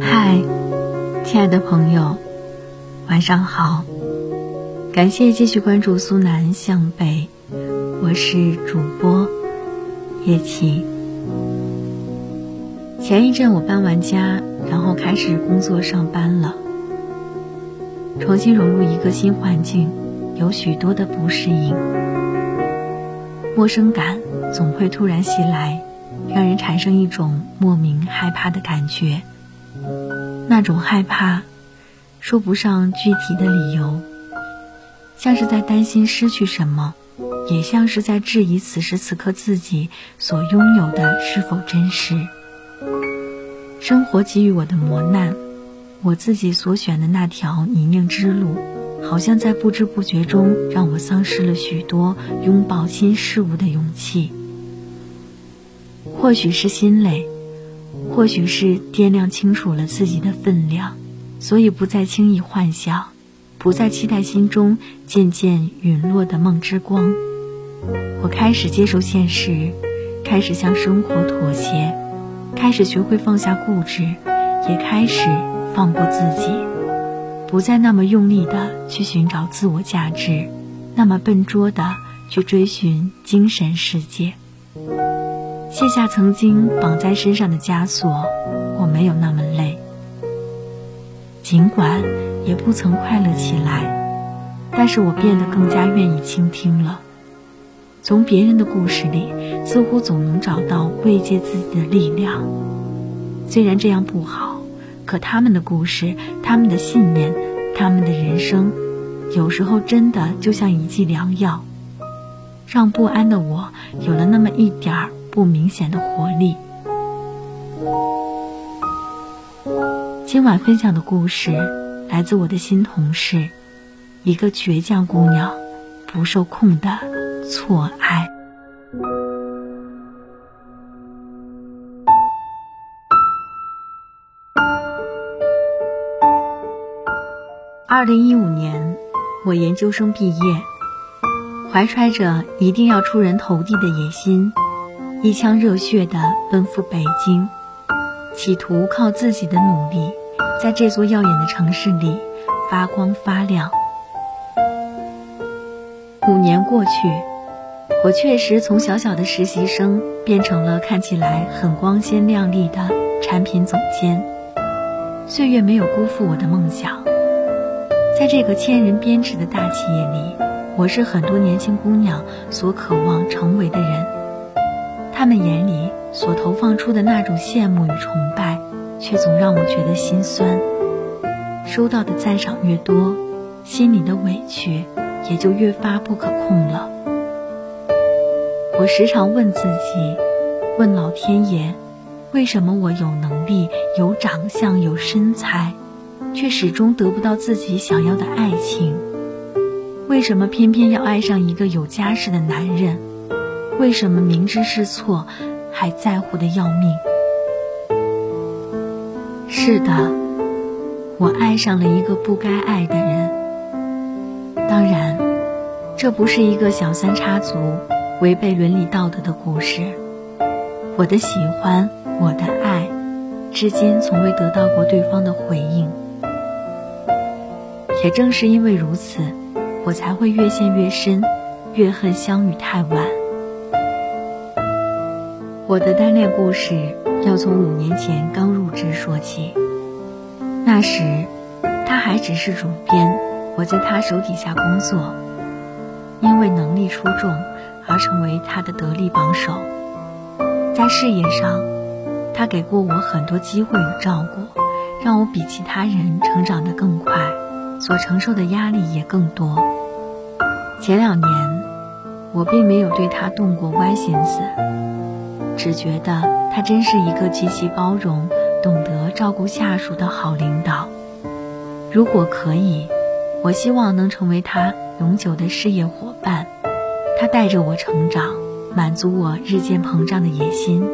嗨，亲爱的朋友，晚上好！感谢继续关注苏南向北，我是主播叶琪。前一阵我搬完家，然后开始工作上班了，重新融入一个新环境，有许多的不适应，陌生感总会突然袭来。让人产生一种莫名害怕的感觉，那种害怕说不上具体的理由，像是在担心失去什么，也像是在质疑此时此刻自己所拥有的是否真实。生活给予我的磨难，我自己所选的那条泥泞之路，好像在不知不觉中让我丧失了许多拥抱新事物的勇气。或许是心累，或许是掂量清楚了自己的分量，所以不再轻易幻想，不再期待心中渐渐陨落的梦之光。我开始接受现实，开始向生活妥协，开始学会放下固执，也开始放过自己，不再那么用力的去寻找自我价值，那么笨拙的去追寻精神世界。卸下曾经绑在身上的枷锁，我没有那么累。尽管也不曾快乐起来，但是我变得更加愿意倾听了。从别人的故事里，似乎总能找到慰藉自己的力量。虽然这样不好，可他们的故事、他们的信念、他们的人生，有时候真的就像一剂良药，让不安的我有了那么一点儿。不明显的活力。今晚分享的故事来自我的新同事，一个倔强姑娘不受控的错爱。二零一五年，我研究生毕业，怀揣着一定要出人头地的野心。一腔热血地奔赴北京，企图靠自己的努力，在这座耀眼的城市里发光发亮。五年过去，我确实从小小的实习生变成了看起来很光鲜亮丽的产品总监。岁月没有辜负我的梦想，在这个千人编制的大企业里，我是很多年轻姑娘所渴望成为的人。他们眼里所投放出的那种羡慕与崇拜，却总让我觉得心酸。收到的赞赏越多，心里的委屈也就越发不可控了。我时常问自己，问老天爷，为什么我有能力、有长相、有身材，却始终得不到自己想要的爱情？为什么偏偏要爱上一个有家室的男人？为什么明知是错，还在乎的要命？是的，我爱上了一个不该爱的人。当然，这不是一个小三插足、违背伦理道德的故事。我的喜欢，我的爱，至今从未得到过对方的回应。也正是因为如此，我才会越陷越深，越恨相遇太晚。我的单恋故事要从五年前刚入职说起。那时，他还只是主编，我在他手底下工作，因为能力出众而成为他的得力帮手。在事业上，他给过我很多机会与照顾，让我比其他人成长得更快，所承受的压力也更多。前两年，我并没有对他动过歪心思。只觉得他真是一个极其包容、懂得照顾下属的好领导。如果可以，我希望能成为他永久的事业伙伴。他带着我成长，满足我日渐膨胀的野心，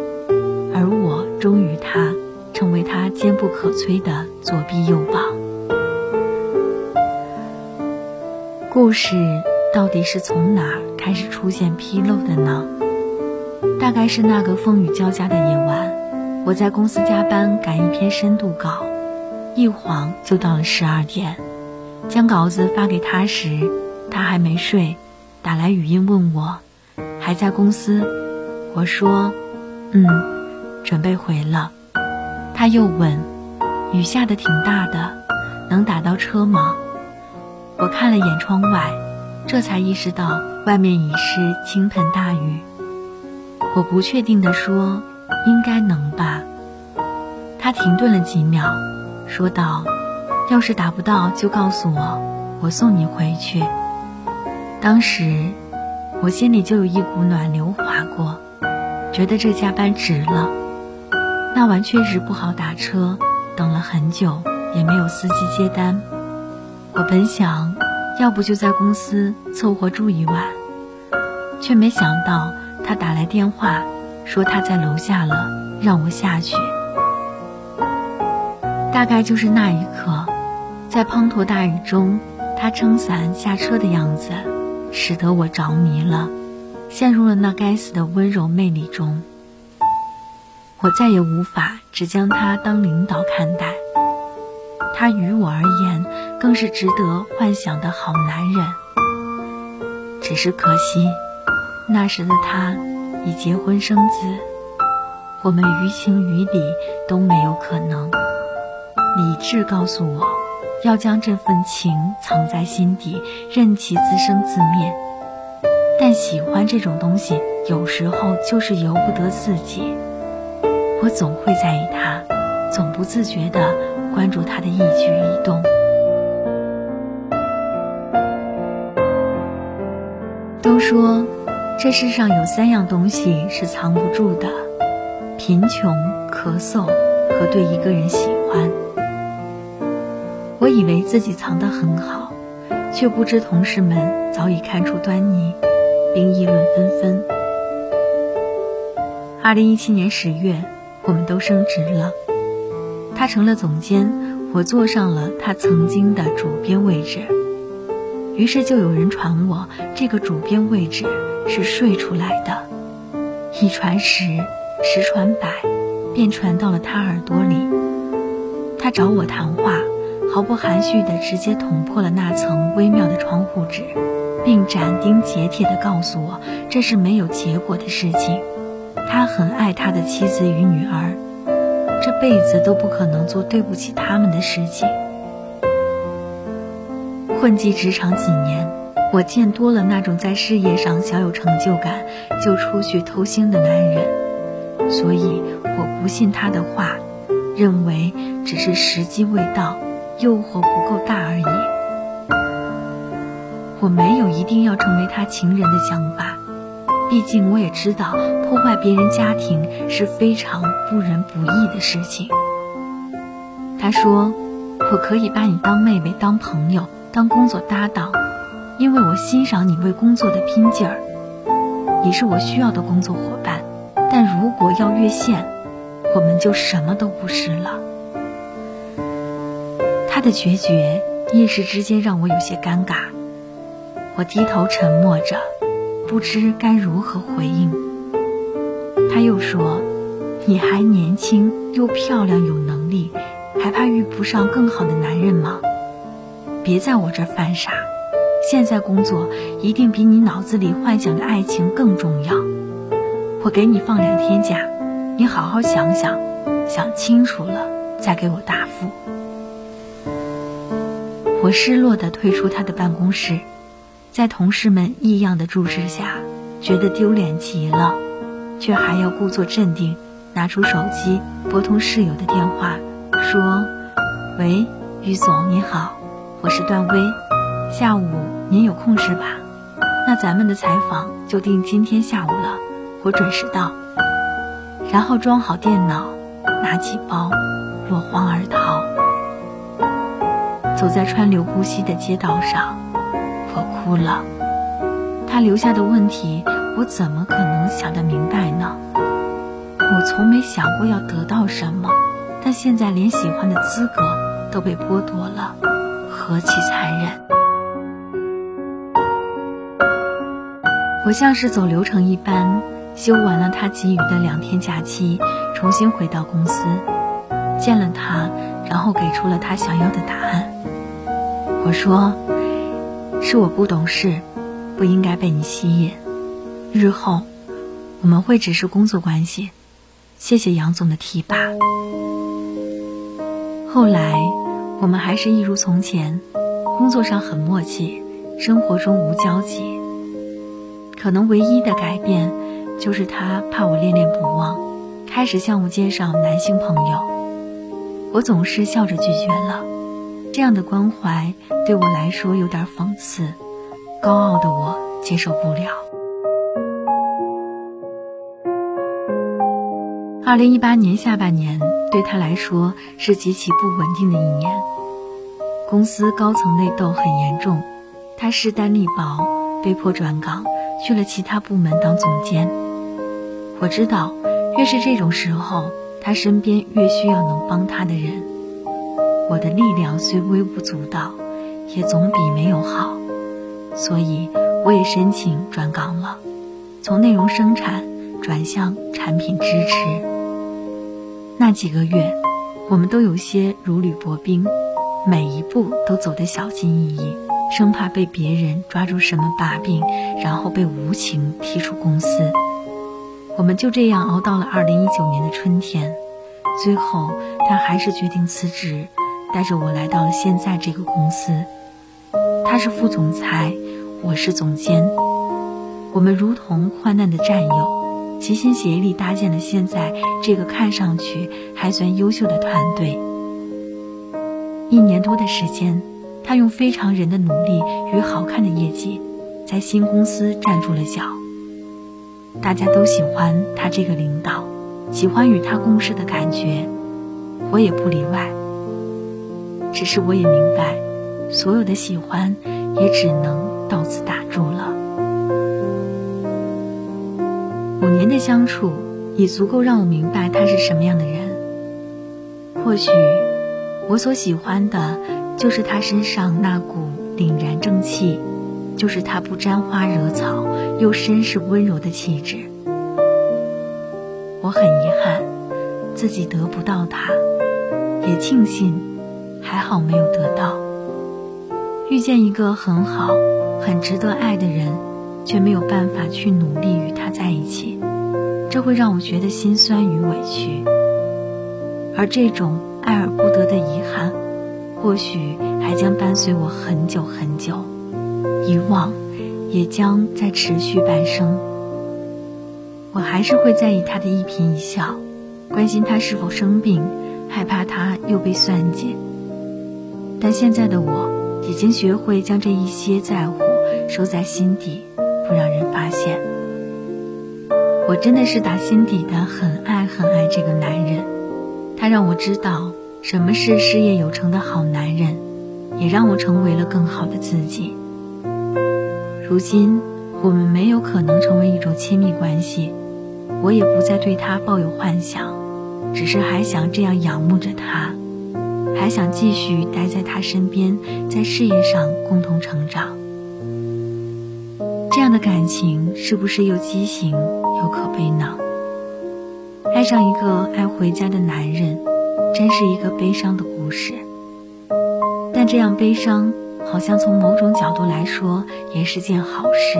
而我忠于他，成为他坚不可摧的左臂右膀。故事到底是从哪儿开始出现纰漏的呢？大概是那个风雨交加的夜晚，我在公司加班赶一篇深度稿，一晃就到了十二点。将稿子发给他时，他还没睡，打来语音问我还在公司。我说：“嗯，准备回了。”他又问：“雨下的挺大的，能打到车吗？”我看了眼窗外，这才意识到外面已是倾盆大雨。我不确定地说：“应该能吧。”他停顿了几秒，说道：“要是打不到，就告诉我，我送你回去。”当时我心里就有一股暖流划过，觉得这加班值了。那晚确实不好打车，等了很久也没有司机接单。我本想，要不就在公司凑合住一晚，却没想到。他打来电话，说他在楼下了，让我下去。大概就是那一刻，在滂沱大雨中，他撑伞下车的样子，使得我着迷了，陷入了那该死的温柔魅力中。我再也无法只将他当领导看待，他于我而言，更是值得幻想的好男人。只是可惜。那时的他已结婚生子，我们于情于理都没有可能。理智告诉我，要将这份情藏在心底，任其自生自灭。但喜欢这种东西，有时候就是由不得自己。我总会在意他，总不自觉地关注他的一举一动。都说。这世上有三样东西是藏不住的：贫穷、咳嗽和对一个人喜欢。我以为自己藏得很好，却不知同事们早已看出端倪，并议论纷纷。二零一七年十月，我们都升职了，他成了总监，我坐上了他曾经的主编位置。于是就有人传我这个主编位置。是睡出来的，一传十，十传百，便传到了他耳朵里。他找我谈话，毫不含蓄地直接捅破了那层微妙的窗户纸，并斩钉截铁地告诉我，这是没有结果的事情。他很爱他的妻子与女儿，这辈子都不可能做对不起他们的事情。混迹职场几年。我见多了那种在事业上小有成就感就出去偷腥的男人，所以我不信他的话，认为只是时机未到，诱惑不够大而已。我没有一定要成为他情人的想法，毕竟我也知道破坏别人家庭是非常不仁不义的事情。他说：“我可以把你当妹妹、当朋友、当工作搭档。”因为我欣赏你为工作的拼劲儿，你是我需要的工作伙伴。但如果要越线，我们就什么都不是了。他的决绝一时之间让我有些尴尬，我低头沉默着，不知该如何回应。他又说：“你还年轻，又漂亮，有能力，还怕遇不上更好的男人吗？别在我这儿犯傻。”现在工作一定比你脑子里幻想的爱情更重要。我给你放两天假，你好好想想，想清楚了再给我答复。我失落地退出他的办公室，在同事们异样的注视下，觉得丢脸极了，却还要故作镇定，拿出手机拨通室友的电话，说：“喂，于总你好，我是段威。”下午您有空是吧？那咱们的采访就定今天下午了，我准时到。然后装好电脑，拿起包，落荒而逃。走在川流不息的街道上，我哭了。他留下的问题，我怎么可能想得明白呢？我从没想过要得到什么，但现在连喜欢的资格都被剥夺了，何其残忍！我像是走流程一般，休完了他给予的两天假期，重新回到公司，见了他，然后给出了他想要的答案。我说：“是我不懂事，不应该被你吸引。日后我们会只是工作关系。”谢谢杨总的提拔。后来我们还是一如从前，工作上很默契，生活中无交集。可能唯一的改变，就是他怕我恋恋不忘，开始向我介绍男性朋友。我总是笑着拒绝了。这样的关怀对我来说有点讽刺，高傲的我接受不了。二零一八年下半年对他来说是极其不稳定的一年，公司高层内斗很严重，他势单力薄，被迫转岗。去了其他部门当总监，我知道，越是这种时候，他身边越需要能帮他的人。我的力量虽微不足道，也总比没有好，所以我也申请转岗了，从内容生产转向产品支持。那几个月，我们都有些如履薄冰，每一步都走得小心翼翼。生怕被别人抓住什么把柄，然后被无情踢出公司。我们就这样熬到了二零一九年的春天，最后他还是决定辞职，带着我来到了现在这个公司。他是副总裁，我是总监，我们如同患难的战友，齐心协力搭建了现在这个看上去还算优秀的团队。一年多的时间。他用非常人的努力与好看的业绩，在新公司站住了脚。大家都喜欢他这个领导，喜欢与他共事的感觉，我也不例外。只是我也明白，所有的喜欢也只能到此打住了。五年的相处，已足够让我明白他是什么样的人。或许，我所喜欢的。就是他身上那股凛然正气，就是他不沾花惹草又绅士温柔的气质。我很遗憾自己得不到他，也庆幸还好没有得到。遇见一个很好、很值得爱的人，却没有办法去努力与他在一起，这会让我觉得心酸与委屈。而这种爱而不得的遗憾。或许还将伴随我很久很久，遗忘也将在持续半生。我还是会在意他的一颦一笑，关心他是否生病，害怕他又被算计。但现在的我已经学会将这一些在乎收在心底，不让人发现。我真的是打心底的很爱很爱这个男人，他让我知道。什么是事业有成的好男人，也让我成为了更好的自己。如今我们没有可能成为一种亲密关系，我也不再对他抱有幻想，只是还想这样仰慕着他，还想继续待在他身边，在事业上共同成长。这样的感情是不是又畸形又可悲呢？爱上一个爱回家的男人。真是一个悲伤的故事，但这样悲伤，好像从某种角度来说也是件好事。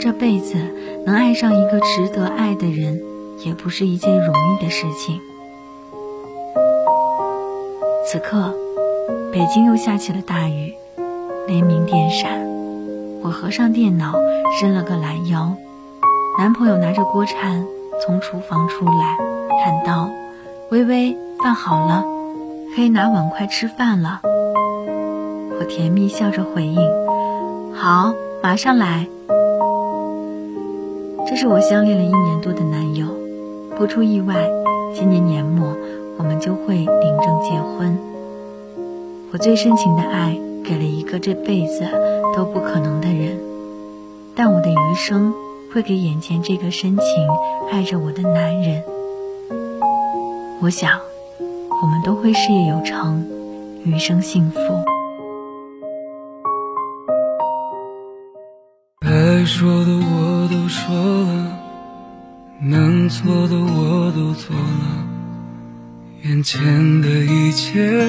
这辈子能爱上一个值得爱的人，也不是一件容易的事情。此刻，北京又下起了大雨，雷鸣电闪。我合上电脑，伸了个懒腰，男朋友拿着锅铲从厨房出来，喊道：“微微。”饭好了，可以拿碗筷吃饭了。我甜蜜笑着回应：“好，马上来。”这是我相恋了一年多的男友，不出意外，今年年末我们就会领证结婚。我最深情的爱给了一个这辈子都不可能的人，但我的余生会给眼前这个深情爱着我的男人。我想。我们都会事业有成，余生幸福。该说的我都说了，能做的我都做了，眼前的一切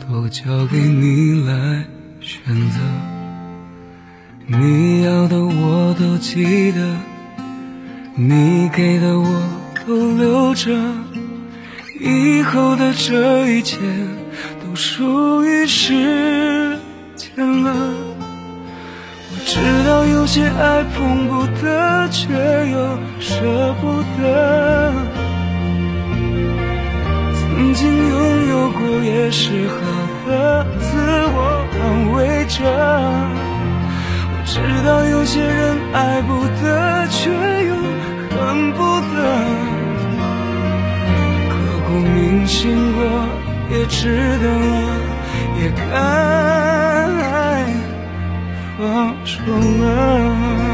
都交给你来选择。你要的我都记得，你给的我都留着，以后的这一切都属于时间了。我知道有些爱碰不得，却又舍不得。曾经拥有过也是好的，自我安慰着。直到有些人爱不得，却又恨不得。刻骨铭心过也值得了，也该。放手了。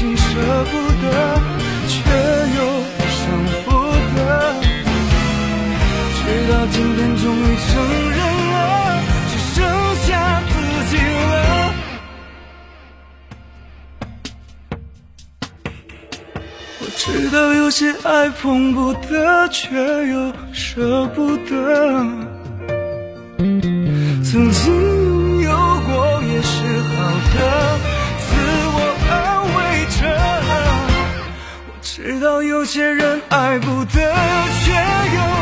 些情舍不得，却又伤不得。直到今天，终于承认了，只剩下自己了。我知道有些爱碰不得，却又舍不得。曾经拥有过，也是好的。直到有些人爱不得，却又